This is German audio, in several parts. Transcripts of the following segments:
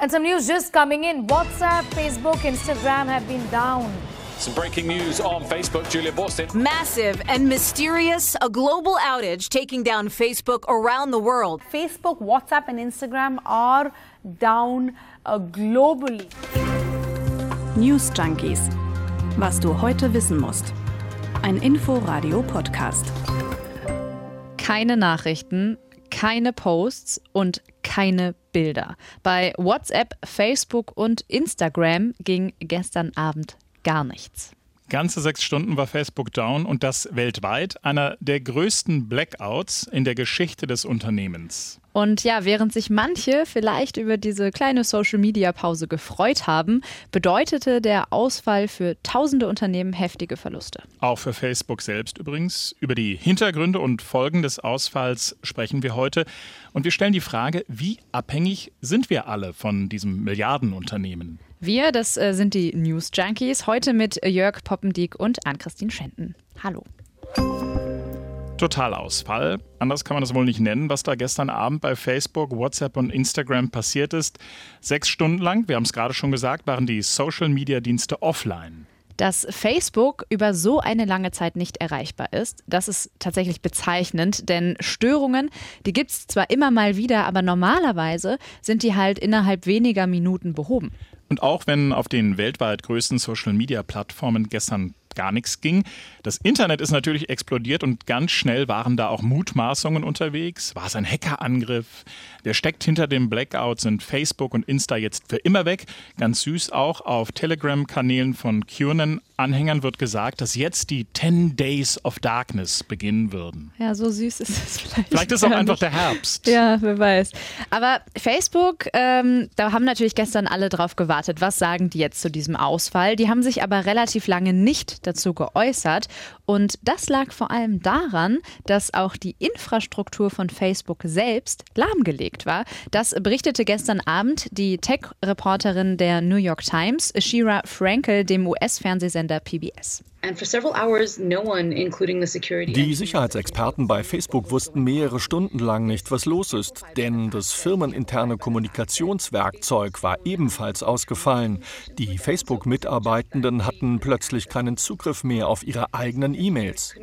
And some news just coming in. WhatsApp, Facebook, Instagram have been down. Some breaking news on Facebook. Julia Boston. Massive and mysterious, a global outage taking down Facebook around the world. Facebook, WhatsApp, and Instagram are down uh, globally. News Junkies. Was du heute wissen musst. Ein Info-Radio-Podcast. Keine Nachrichten, keine Posts und keine Bilder. Bei WhatsApp, Facebook und Instagram ging gestern Abend gar nichts. Ganze sechs Stunden war Facebook down und das weltweit, einer der größten Blackouts in der Geschichte des Unternehmens. Und ja, während sich manche vielleicht über diese kleine Social-Media-Pause gefreut haben, bedeutete der Ausfall für tausende Unternehmen heftige Verluste. Auch für Facebook selbst übrigens. Über die Hintergründe und Folgen des Ausfalls sprechen wir heute. Und wir stellen die Frage, wie abhängig sind wir alle von diesem Milliardenunternehmen? Wir, das äh, sind die News Junkies, heute mit Jörg Poppendiek und Ann-Christine Schenten. Hallo. Totalausfall. Anders kann man das wohl nicht nennen, was da gestern Abend bei Facebook, WhatsApp und Instagram passiert ist. Sechs Stunden lang, wir haben es gerade schon gesagt, waren die Social-Media-Dienste offline. Dass Facebook über so eine lange Zeit nicht erreichbar ist, das ist tatsächlich bezeichnend, denn Störungen, die gibt es zwar immer mal wieder, aber normalerweise sind die halt innerhalb weniger Minuten behoben. Und auch wenn auf den weltweit größten Social-Media-Plattformen gestern gar nichts ging. Das Internet ist natürlich explodiert und ganz schnell waren da auch Mutmaßungen unterwegs. War es ein Hackerangriff? Wer steckt hinter dem Blackout? Sind Facebook und Insta jetzt für immer weg? Ganz süß auch auf Telegram-Kanälen von QAnon-Anhängern wird gesagt, dass jetzt die 10 Days of Darkness beginnen würden. Ja, so süß ist es vielleicht. Vielleicht ist auch einfach der Herbst. Ja, wer weiß. Aber Facebook, ähm, da haben natürlich gestern alle drauf gewartet. Was sagen die jetzt zu diesem Ausfall? Die haben sich aber relativ lange nicht dazu geäußert. Und das lag vor allem daran, dass auch die Infrastruktur von Facebook selbst lahmgelegt war. Das berichtete gestern Abend die Tech-Reporterin der New York Times, Shira Frankel, dem US-Fernsehsender PBS. Die Sicherheitsexperten bei Facebook wussten mehrere Stunden lang nicht, was los ist, denn das firmeninterne Kommunikationswerkzeug war ebenfalls ausgefallen. Die Facebook-Mitarbeitenden hatten plötzlich keinen Zugriff mehr auf ihre eigenen E-Mails.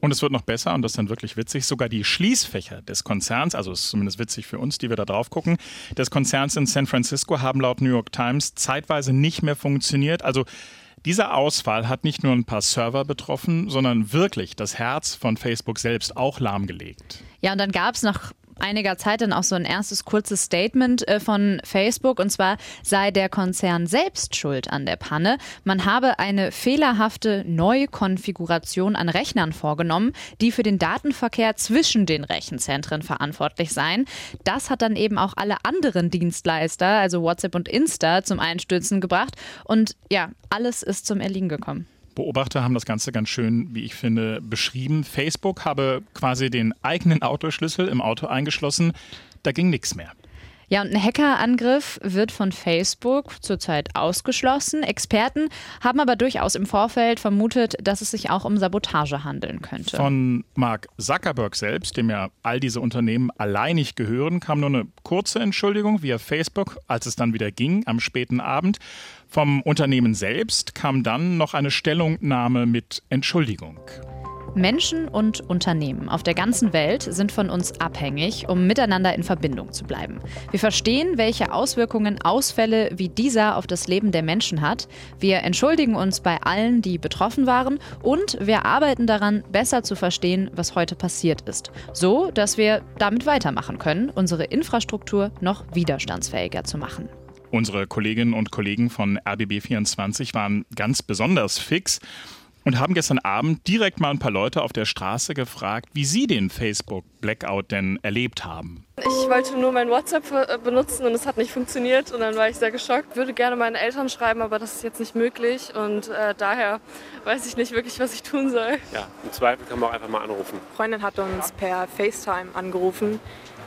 Und es wird noch besser, und das ist dann wirklich witzig, sogar die Schließfächer des Konzerns, also ist zumindest witzig für uns, die wir da drauf gucken, des Konzerns in San Francisco haben laut New York Times zeitweise nicht mehr funktioniert. Also dieser Ausfall hat nicht nur ein paar Server betroffen, sondern wirklich das Herz von Facebook selbst auch lahmgelegt. Ja, und dann gab es noch einiger Zeit dann auch so ein erstes kurzes Statement äh, von Facebook und zwar sei der Konzern selbst schuld an der Panne. Man habe eine fehlerhafte Neukonfiguration an Rechnern vorgenommen, die für den Datenverkehr zwischen den Rechenzentren verantwortlich seien. Das hat dann eben auch alle anderen Dienstleister, also WhatsApp und Insta, zum Einstürzen gebracht und ja, alles ist zum Erliegen gekommen. Beobachter haben das Ganze ganz schön, wie ich finde, beschrieben. Facebook habe quasi den eigenen Autoschlüssel im Auto eingeschlossen. Da ging nichts mehr. Ja, und ein Hackerangriff wird von Facebook zurzeit ausgeschlossen. Experten haben aber durchaus im Vorfeld vermutet, dass es sich auch um Sabotage handeln könnte. Von Mark Zuckerberg selbst, dem ja all diese Unternehmen alleinig gehören, kam nur eine kurze Entschuldigung via Facebook, als es dann wieder ging am späten Abend. Vom Unternehmen selbst kam dann noch eine Stellungnahme mit Entschuldigung. Menschen und Unternehmen auf der ganzen Welt sind von uns abhängig, um miteinander in Verbindung zu bleiben. Wir verstehen, welche Auswirkungen Ausfälle wie dieser auf das Leben der Menschen hat. Wir entschuldigen uns bei allen, die betroffen waren und wir arbeiten daran, besser zu verstehen, was heute passiert ist, so dass wir damit weitermachen können, unsere Infrastruktur noch widerstandsfähiger zu machen. Unsere Kolleginnen und Kollegen von RBB24 waren ganz besonders fix und haben gestern Abend direkt mal ein paar Leute auf der Straße gefragt, wie sie den Facebook-Blackout denn erlebt haben. Ich wollte nur mein WhatsApp äh, benutzen und es hat nicht funktioniert und dann war ich sehr geschockt. Ich würde gerne meinen Eltern schreiben, aber das ist jetzt nicht möglich und äh, daher weiß ich nicht wirklich, was ich tun soll. Ja, im Zweifel kann man auch einfach mal anrufen. Eine Freundin hat uns per FaceTime angerufen.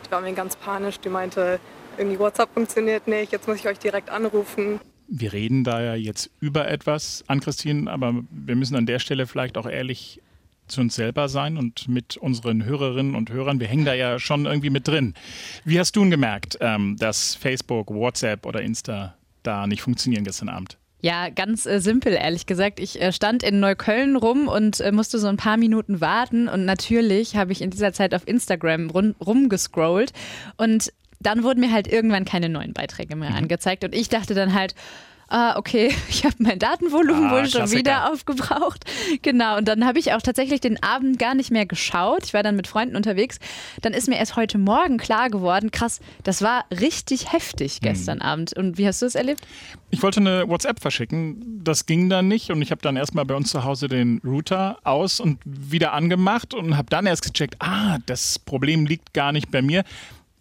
Die war mir ganz panisch. Die meinte, irgendwie WhatsApp funktioniert nicht, jetzt muss ich euch direkt anrufen wir reden da ja jetzt über etwas an Christine, aber wir müssen an der Stelle vielleicht auch ehrlich zu uns selber sein und mit unseren Hörerinnen und Hörern. Wir hängen da ja schon irgendwie mit drin. Wie hast du denn gemerkt, ähm, dass Facebook, WhatsApp oder Insta da nicht funktionieren gestern Abend? Ja, ganz äh, simpel, ehrlich gesagt. Ich äh, stand in Neukölln rum und äh, musste so ein paar Minuten warten. Und natürlich habe ich in dieser Zeit auf Instagram rum, rumgescrollt. Und dann wurden mir halt irgendwann keine neuen Beiträge mehr mhm. angezeigt. Und ich dachte dann halt, ah, okay, ich habe mein Datenvolumen ah, wohl schon wieder aufgebraucht. Genau, und dann habe ich auch tatsächlich den Abend gar nicht mehr geschaut. Ich war dann mit Freunden unterwegs. Dann ist mir erst heute Morgen klar geworden, krass, das war richtig heftig gestern hm. Abend. Und wie hast du es erlebt? Ich wollte eine WhatsApp verschicken. Das ging dann nicht und ich habe dann erstmal bei uns zu Hause den Router aus und wieder angemacht und habe dann erst gecheckt, ah, das Problem liegt gar nicht bei mir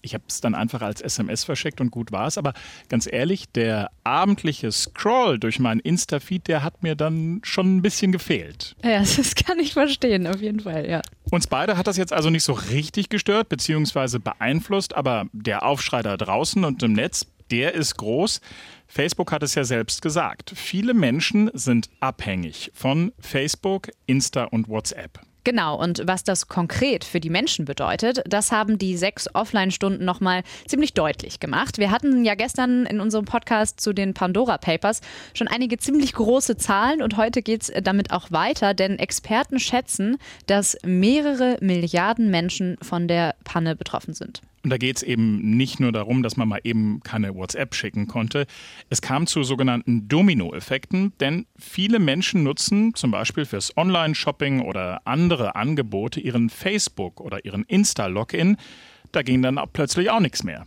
ich habe es dann einfach als SMS verschickt und gut war es. Aber ganz ehrlich, der abendliche Scroll durch meinen Insta-Feed, der hat mir dann schon ein bisschen gefehlt. Ja, das kann ich verstehen, auf jeden Fall, ja. Uns beide hat das jetzt also nicht so richtig gestört bzw. beeinflusst, aber der Aufschrei da draußen und im Netz, der ist groß. Facebook hat es ja selbst gesagt. Viele Menschen sind abhängig von Facebook, Insta und WhatsApp. Genau, und was das konkret für die Menschen bedeutet, das haben die sechs Offline-Stunden nochmal ziemlich deutlich gemacht. Wir hatten ja gestern in unserem Podcast zu den Pandora Papers schon einige ziemlich große Zahlen und heute geht es damit auch weiter, denn Experten schätzen, dass mehrere Milliarden Menschen von der Panne betroffen sind. Und da geht es eben nicht nur darum, dass man mal eben keine WhatsApp schicken konnte. Es kam zu sogenannten Domino-Effekten, denn viele Menschen nutzen zum Beispiel fürs Online-Shopping oder andere Angebote ihren Facebook- oder ihren Insta-Login. Da ging dann auch plötzlich auch nichts mehr.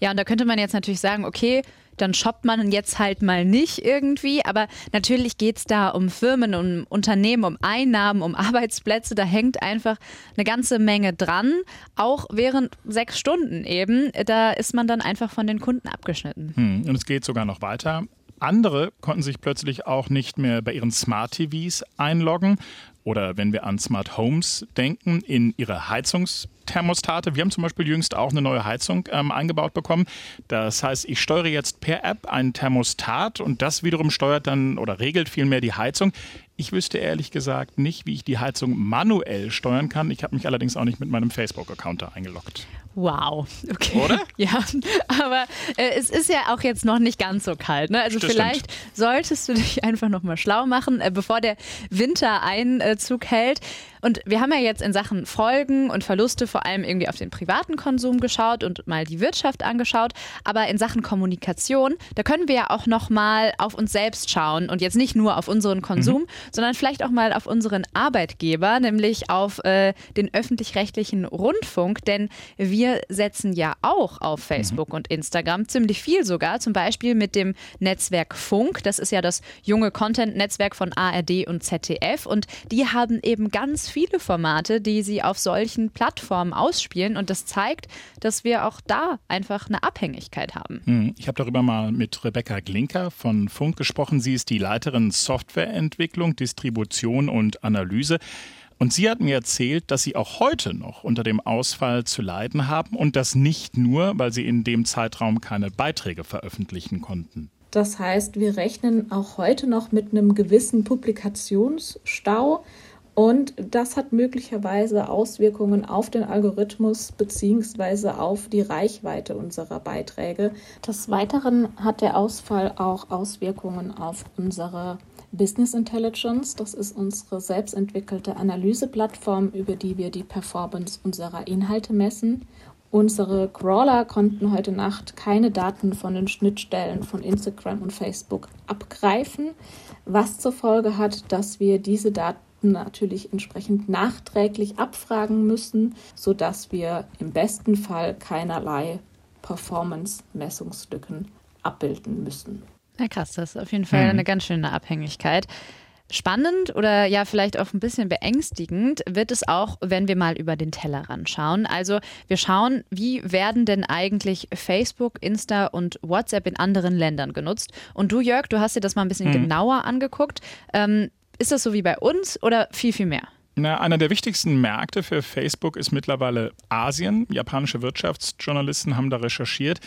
Ja, und da könnte man jetzt natürlich sagen, okay, dann shoppt man jetzt halt mal nicht irgendwie. Aber natürlich geht es da um Firmen, um Unternehmen, um Einnahmen, um Arbeitsplätze. Da hängt einfach eine ganze Menge dran. Auch während sechs Stunden eben. Da ist man dann einfach von den Kunden abgeschnitten. Hm, und es geht sogar noch weiter. Andere konnten sich plötzlich auch nicht mehr bei ihren Smart TVs einloggen oder wenn wir an Smart Homes denken, in ihre Heizungsthermostate. Wir haben zum Beispiel jüngst auch eine neue Heizung ähm, eingebaut bekommen. Das heißt, ich steuere jetzt per App ein Thermostat und das wiederum steuert dann oder regelt vielmehr die Heizung. Ich wüsste ehrlich gesagt nicht, wie ich die Heizung manuell steuern kann. Ich habe mich allerdings auch nicht mit meinem Facebook-Account da eingeloggt. Wow, okay. Oder? Ja, aber äh, es ist ja auch jetzt noch nicht ganz so kalt. Ne? Also das vielleicht stimmt. solltest du dich einfach noch mal schlau machen, äh, bevor der Winter Einzug hält. Und wir haben ja jetzt in Sachen Folgen und Verluste vor allem irgendwie auf den privaten Konsum geschaut und mal die Wirtschaft angeschaut. Aber in Sachen Kommunikation, da können wir ja auch noch mal auf uns selbst schauen und jetzt nicht nur auf unseren Konsum, mhm. sondern vielleicht auch mal auf unseren Arbeitgeber, nämlich auf äh, den öffentlich-rechtlichen Rundfunk. Denn wir setzen ja auch auf Facebook mhm. und Instagram ziemlich viel sogar, zum Beispiel mit dem Netzwerk Funk. Das ist ja das junge Content-Netzwerk von ARD und ZDF. Und die haben eben ganz viel viele Formate, die sie auf solchen Plattformen ausspielen. Und das zeigt, dass wir auch da einfach eine Abhängigkeit haben. Hm, ich habe darüber mal mit Rebecca Glinker von Funk gesprochen. Sie ist die Leiterin Softwareentwicklung, Distribution und Analyse. Und sie hat mir erzählt, dass sie auch heute noch unter dem Ausfall zu leiden haben und das nicht nur, weil sie in dem Zeitraum keine Beiträge veröffentlichen konnten. Das heißt, wir rechnen auch heute noch mit einem gewissen Publikationsstau. Und das hat möglicherweise Auswirkungen auf den Algorithmus bzw. auf die Reichweite unserer Beiträge. Des Weiteren hat der Ausfall auch Auswirkungen auf unsere Business Intelligence. Das ist unsere selbstentwickelte Analyseplattform, über die wir die Performance unserer Inhalte messen. Unsere Crawler konnten heute Nacht keine Daten von den Schnittstellen von Instagram und Facebook abgreifen, was zur Folge hat, dass wir diese Daten natürlich entsprechend nachträglich abfragen müssen, sodass wir im besten Fall keinerlei Performance-Messungslücken abbilden müssen. Na krass, das ist auf jeden Fall mhm. eine ganz schöne Abhängigkeit. Spannend oder ja vielleicht auch ein bisschen beängstigend wird es auch, wenn wir mal über den Tellerrand schauen. Also wir schauen, wie werden denn eigentlich Facebook, Insta und WhatsApp in anderen Ländern genutzt? Und du, Jörg, du hast dir das mal ein bisschen mhm. genauer angeguckt. Ähm, ist das so wie bei uns oder viel, viel mehr? Na, einer der wichtigsten Märkte für Facebook ist mittlerweile Asien. Japanische Wirtschaftsjournalisten haben da recherchiert,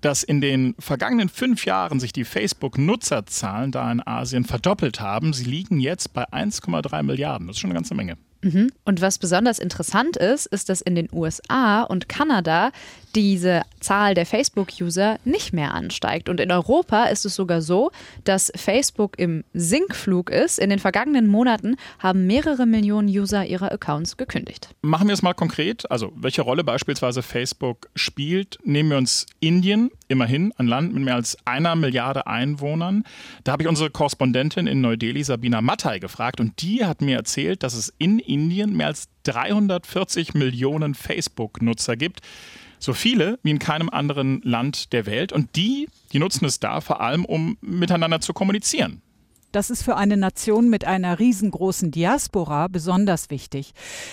dass in den vergangenen fünf Jahren sich die Facebook-Nutzerzahlen da in Asien verdoppelt haben. Sie liegen jetzt bei 1,3 Milliarden. Das ist schon eine ganze Menge. Mhm. Und was besonders interessant ist, ist, dass in den USA und Kanada diese Zahl der Facebook-User nicht mehr ansteigt. Und in Europa ist es sogar so, dass Facebook im Sinkflug ist. In den vergangenen Monaten haben mehrere Millionen User ihre Accounts gekündigt. Machen wir es mal konkret. Also, welche Rolle beispielsweise Facebook spielt, nehmen wir uns Indien, immerhin ein Land mit mehr als einer Milliarde Einwohnern. Da habe ich unsere Korrespondentin in Neu-Delhi, Sabina Mattai, gefragt und die hat mir erzählt, dass es in Indien mehr als 340 Millionen Facebook-Nutzer gibt. So viele wie in keinem anderen Land der Welt. Und die, die nutzen es da vor allem, um miteinander zu kommunizieren. Das ist für eine Nation mit einer riesengroßen Diaspora besonders wichtig.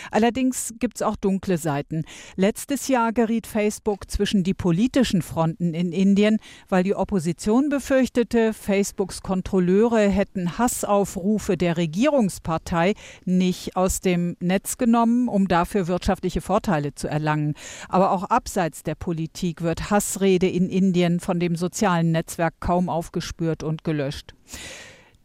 Allerdings gibt es auch dunkle Seiten. Letztes Jahr geriet Facebook zwischen die politischen Fronten in Indien, weil die Opposition befürchtete, Facebooks Kontrolleure hätten Hassaufrufe der Regierungspartei nicht aus dem Netz genommen, um dafür wirtschaftliche Vorteile zu erlangen. Aber auch abseits der Politik wird Hassrede in Indien von dem sozialen Netzwerk kaum aufgespürt und gelöscht.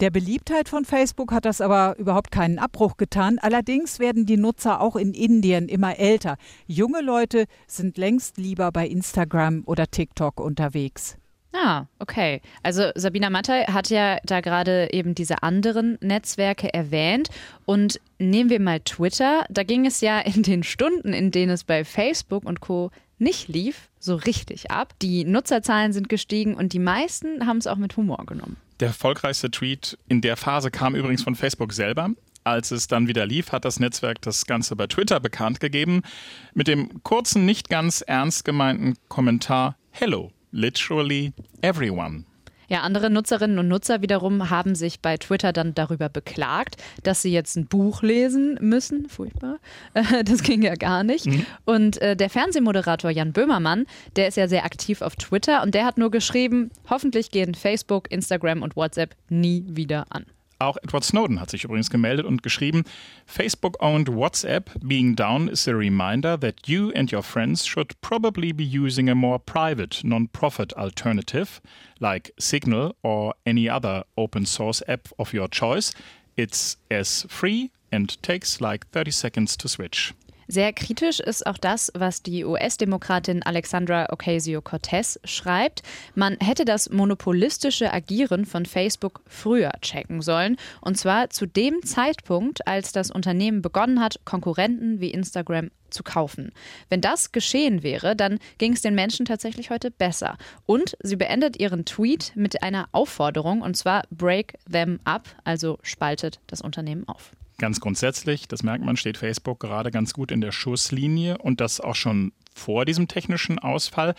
Der Beliebtheit von Facebook hat das aber überhaupt keinen Abbruch getan. Allerdings werden die Nutzer auch in Indien immer älter. Junge Leute sind längst lieber bei Instagram oder TikTok unterwegs. Ah, okay. Also Sabina Mattei hat ja da gerade eben diese anderen Netzwerke erwähnt. Und nehmen wir mal Twitter. Da ging es ja in den Stunden, in denen es bei Facebook und Co nicht lief, so richtig ab. Die Nutzerzahlen sind gestiegen und die meisten haben es auch mit Humor genommen. Der erfolgreichste Tweet in der Phase kam übrigens von Facebook selber. Als es dann wieder lief, hat das Netzwerk das Ganze bei Twitter bekannt gegeben mit dem kurzen, nicht ganz ernst gemeinten Kommentar Hello, literally everyone. Ja, andere Nutzerinnen und Nutzer wiederum haben sich bei Twitter dann darüber beklagt, dass sie jetzt ein Buch lesen müssen. Furchtbar. Das ging ja gar nicht. Mhm. Und äh, der Fernsehmoderator Jan Böhmermann, der ist ja sehr aktiv auf Twitter und der hat nur geschrieben, hoffentlich gehen Facebook, Instagram und WhatsApp nie wieder an. Auch Edward Snowden hat sich übrigens gemeldet und geschrieben, Facebook-owned WhatsApp being down is a reminder that you and your friends should probably be using a more private, non-profit alternative like Signal or any other open source app of your choice. It's as free and takes like 30 seconds to switch. Sehr kritisch ist auch das, was die US-Demokratin Alexandra Ocasio-Cortez schreibt. Man hätte das monopolistische Agieren von Facebook früher checken sollen. Und zwar zu dem Zeitpunkt, als das Unternehmen begonnen hat, Konkurrenten wie Instagram zu kaufen. Wenn das geschehen wäre, dann ging es den Menschen tatsächlich heute besser. Und sie beendet ihren Tweet mit einer Aufforderung, und zwar Break them up, also spaltet das Unternehmen auf. Ganz grundsätzlich, das merkt man, steht Facebook gerade ganz gut in der Schusslinie und das auch schon vor diesem technischen Ausfall.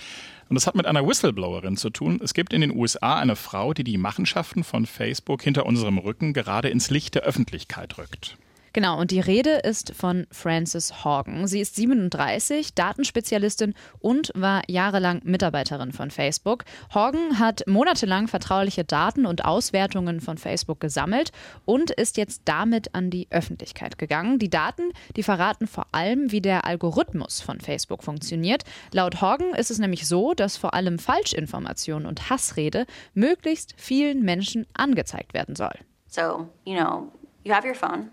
Und das hat mit einer Whistleblowerin zu tun. Es gibt in den USA eine Frau, die die Machenschaften von Facebook hinter unserem Rücken gerade ins Licht der Öffentlichkeit rückt. Genau, und die Rede ist von Frances Horgan. Sie ist 37, Datenspezialistin und war jahrelang Mitarbeiterin von Facebook. Horgan hat monatelang vertrauliche Daten und Auswertungen von Facebook gesammelt und ist jetzt damit an die Öffentlichkeit gegangen. Die Daten, die verraten vor allem, wie der Algorithmus von Facebook funktioniert. Laut Horgan ist es nämlich so, dass vor allem Falschinformation und Hassrede möglichst vielen Menschen angezeigt werden soll. So, you know, you have your phone.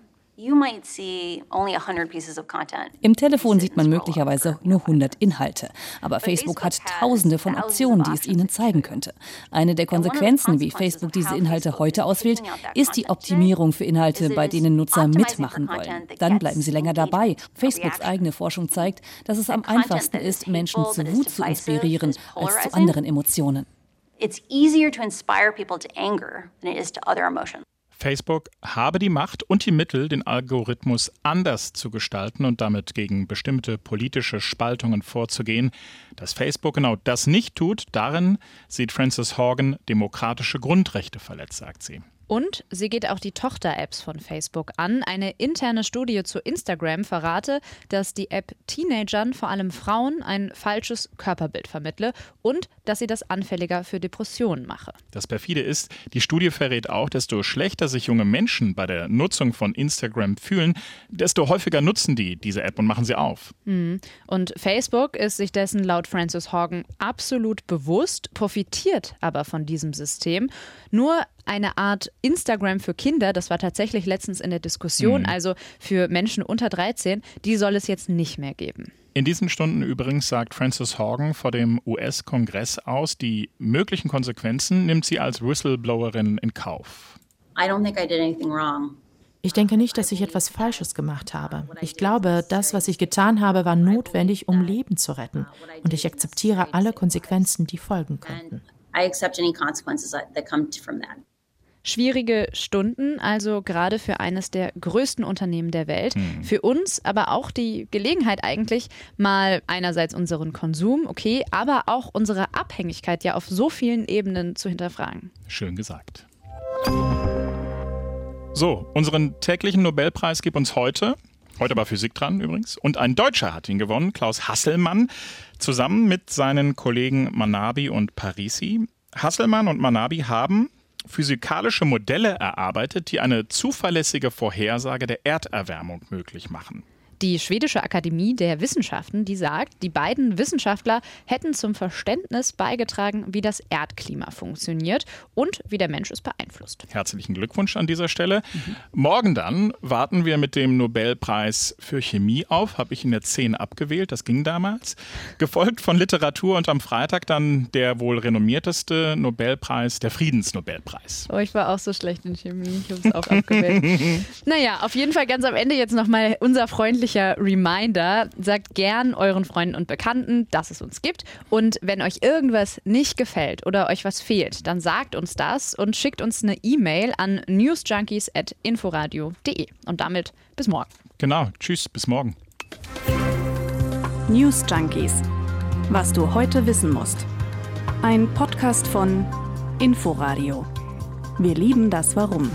Im Telefon sieht man möglicherweise nur 100 Inhalte, aber Facebook hat tausende von Optionen, die es Ihnen zeigen könnte. Eine der Konsequenzen, wie Facebook diese Inhalte heute auswählt, ist die Optimierung für Inhalte, bei denen Nutzer mitmachen wollen. Dann bleiben sie länger dabei. Facebooks eigene Forschung zeigt, dass es am einfachsten ist, Menschen zu Wut zu inspirieren als zu anderen Emotionen. It's easier to inspire people to anger than it is to other emotions. Facebook habe die Macht und die Mittel, den Algorithmus anders zu gestalten und damit gegen bestimmte politische Spaltungen vorzugehen. Dass Facebook genau das nicht tut, darin sieht Frances Horgan demokratische Grundrechte verletzt, sagt sie. Und sie geht auch die Tochter-Apps von Facebook an. Eine interne Studie zu Instagram verrate, dass die App Teenagern, vor allem Frauen, ein falsches Körperbild vermittle und dass sie das anfälliger für Depressionen mache. Das perfide ist, die Studie verrät auch, desto schlechter sich junge Menschen bei der Nutzung von Instagram fühlen, desto häufiger nutzen die diese App und machen sie auf. Mhm. Und Facebook ist sich dessen laut Francis Horgan absolut bewusst, profitiert aber von diesem System. Nur eine Art Instagram für Kinder, das war tatsächlich letztens in der Diskussion, Mhm. also für Menschen unter 13, die soll es jetzt nicht mehr geben. In diesen Stunden übrigens sagt Frances Horgan vor dem US-Kongress aus, die möglichen Konsequenzen nimmt sie als Whistleblowerin in Kauf. I don't think I did anything wrong. Ich denke nicht, dass ich etwas Falsches gemacht habe. Ich glaube, das, was ich getan habe, war notwendig, um Leben zu retten. Und ich akzeptiere alle Konsequenzen, die folgen könnten. Schwierige Stunden, also gerade für eines der größten Unternehmen der Welt. Für uns aber auch die Gelegenheit eigentlich, mal einerseits unseren Konsum, okay, aber auch unsere Abhängigkeit ja auf so vielen Ebenen zu hinterfragen. Schön gesagt. So, unseren täglichen Nobelpreis gibt uns heute, heute war Physik dran übrigens, und ein Deutscher hat ihn gewonnen, Klaus Hasselmann, zusammen mit seinen Kollegen Manabi und Parisi. Hasselmann und Manabi haben physikalische Modelle erarbeitet, die eine zuverlässige Vorhersage der Erderwärmung möglich machen. Die Schwedische Akademie der Wissenschaften, die sagt, die beiden Wissenschaftler hätten zum Verständnis beigetragen, wie das Erdklima funktioniert und wie der Mensch es beeinflusst. Herzlichen Glückwunsch an dieser Stelle. Morgen dann warten wir mit dem Nobelpreis für Chemie auf. Habe ich in der 10 abgewählt, das ging damals. Gefolgt von Literatur und am Freitag dann der wohl renommierteste Nobelpreis, der Friedensnobelpreis. Oh, ich war auch so schlecht in Chemie. Ich habe es auch abgewählt. naja, auf jeden Fall ganz am Ende jetzt nochmal unser freundlicher Reminder. Sagt gern euren Freunden und Bekannten, dass es uns gibt. Und wenn euch irgendwas nicht gefällt oder euch was fehlt, dann sagt uns das und schickt uns eine E-Mail an newsjunkies.inforadio.de. Und damit bis morgen. Genau, tschüss, bis morgen. News Junkies. Was du heute wissen musst. Ein Podcast von Inforadio. Wir lieben das Warum.